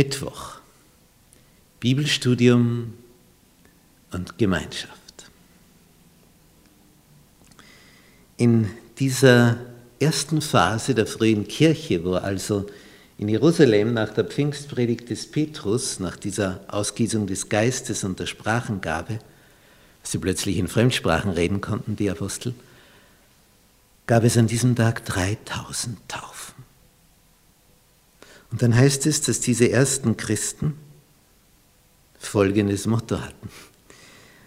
Mittwoch. Bibelstudium und Gemeinschaft. In dieser ersten Phase der frühen Kirche, wo also in Jerusalem nach der Pfingstpredigt des Petrus, nach dieser Ausgießung des Geistes und der Sprachengabe, sie plötzlich in Fremdsprachen reden konnten, die Apostel, gab es an diesem Tag 3000 Taufen. Und dann heißt es, dass diese ersten Christen folgendes Motto hatten.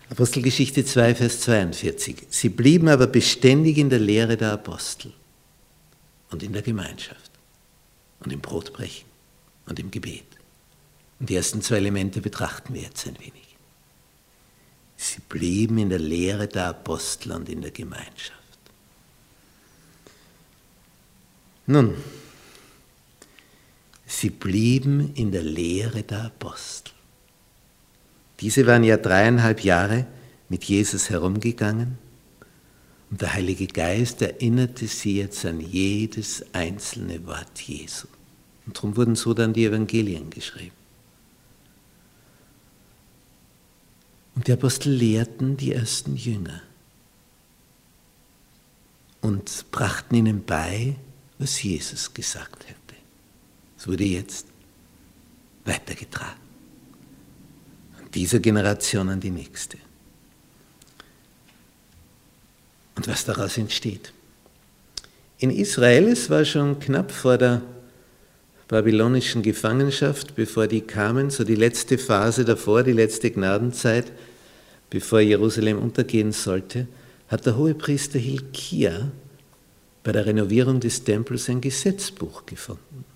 Apostelgeschichte 2, Vers 42. Sie blieben aber beständig in der Lehre der Apostel und in der Gemeinschaft und im Brotbrechen und im Gebet. Und die ersten zwei Elemente betrachten wir jetzt ein wenig. Sie blieben in der Lehre der Apostel und in der Gemeinschaft. Nun, Sie blieben in der Lehre der Apostel. Diese waren ja dreieinhalb Jahre mit Jesus herumgegangen und der Heilige Geist erinnerte sie jetzt an jedes einzelne Wort Jesu. Und darum wurden so dann die Evangelien geschrieben. Und die Apostel lehrten die ersten Jünger und brachten ihnen bei, was Jesus gesagt hätte. Es wurde jetzt weitergetragen. Von dieser Generation an die nächste. Und was daraus entsteht. In Israel, es war schon knapp vor der babylonischen Gefangenschaft, bevor die kamen, so die letzte Phase davor, die letzte Gnadenzeit, bevor Jerusalem untergehen sollte, hat der Hohepriester Hilkia bei der Renovierung des Tempels ein Gesetzbuch gefunden.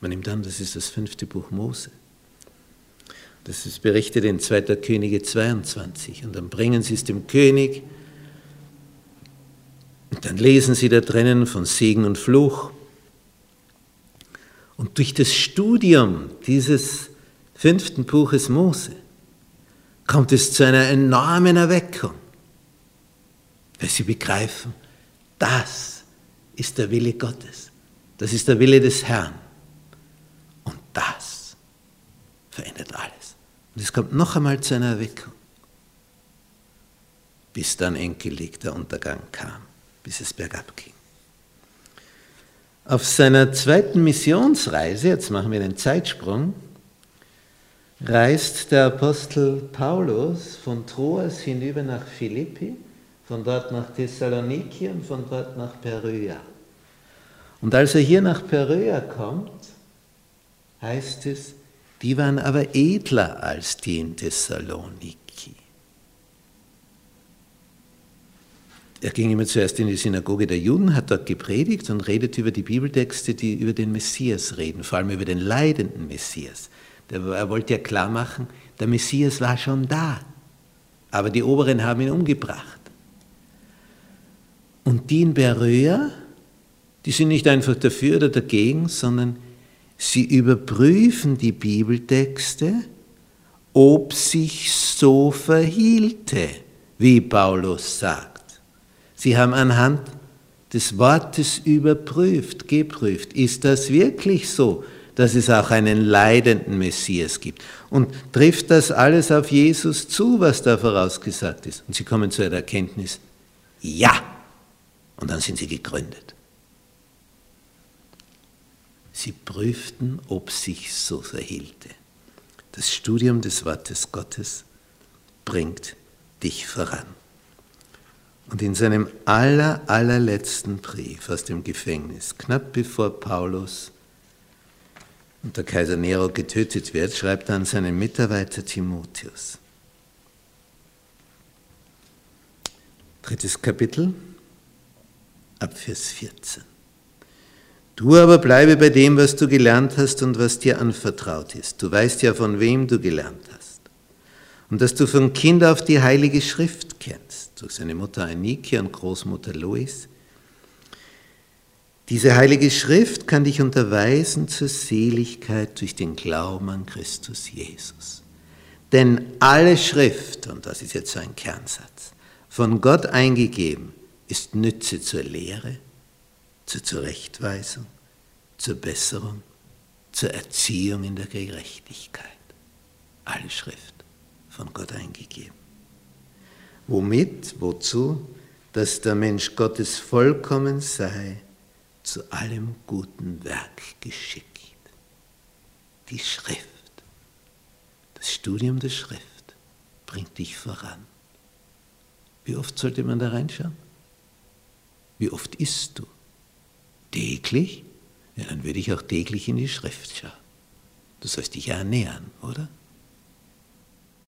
Man nimmt an, das ist das fünfte Buch Mose. Das ist berichtet in 2. Könige 22. Und dann bringen sie es dem König. Und dann lesen sie da drinnen von Segen und Fluch. Und durch das Studium dieses fünften Buches Mose kommt es zu einer enormen Erweckung, weil sie begreifen, das ist der Wille Gottes, das ist der Wille des Herrn das verändert alles. Und es kommt noch einmal zu einer Erweckung, bis dann endgültig der Untergang kam, bis es bergab ging. Auf seiner zweiten Missionsreise, jetzt machen wir einen Zeitsprung, reist der Apostel Paulus von Troas hinüber nach Philippi, von dort nach Thessaloniki und von dort nach Peröa. Und als er hier nach Peröa kommt, heißt es, die waren aber edler als die in Thessaloniki. Er ging immer zuerst in die Synagoge der Juden, hat dort gepredigt und redet über die Bibeltexte, die über den Messias reden, vor allem über den leidenden Messias. Er wollte ja klar machen, der Messias war schon da, aber die Oberen haben ihn umgebracht. Und die in Beröa, die sind nicht einfach dafür oder dagegen, sondern Sie überprüfen die Bibeltexte, ob sich so verhielte, wie Paulus sagt. Sie haben anhand des Wortes überprüft, geprüft. Ist das wirklich so, dass es auch einen leidenden Messias gibt? Und trifft das alles auf Jesus zu, was da vorausgesagt ist? Und sie kommen zu der Erkenntnis, ja. Und dann sind sie gegründet. Sie prüften, ob sich so verhielte. Das Studium des Wortes Gottes bringt dich voran. Und in seinem aller, allerletzten Brief aus dem Gefängnis, knapp bevor Paulus und der Kaiser Nero getötet wird, schreibt er an seinen Mitarbeiter Timotheus. Drittes Kapitel, ab Vers 14. Du aber bleibe bei dem, was du gelernt hast und was dir anvertraut ist. Du weißt ja, von wem du gelernt hast. Und dass du von Kind auf die Heilige Schrift kennst, durch seine Mutter Anike und Großmutter Lois. Diese Heilige Schrift kann dich unterweisen zur Seligkeit durch den Glauben an Christus Jesus. Denn alle Schrift, und das ist jetzt so ein Kernsatz, von Gott eingegeben, ist Nütze zur Lehre, zur Zurechtweisung, zur Besserung, zur Erziehung in der Gerechtigkeit. Alle Schrift von Gott eingegeben. Womit, wozu? Dass der Mensch Gottes vollkommen sei, zu allem guten Werk geschickt. Die Schrift, das Studium der Schrift bringt dich voran. Wie oft sollte man da reinschauen? Wie oft isst du? Täglich? Ja, dann würde ich auch täglich in die Schrift schauen. Du sollst dich ja ernähren, oder?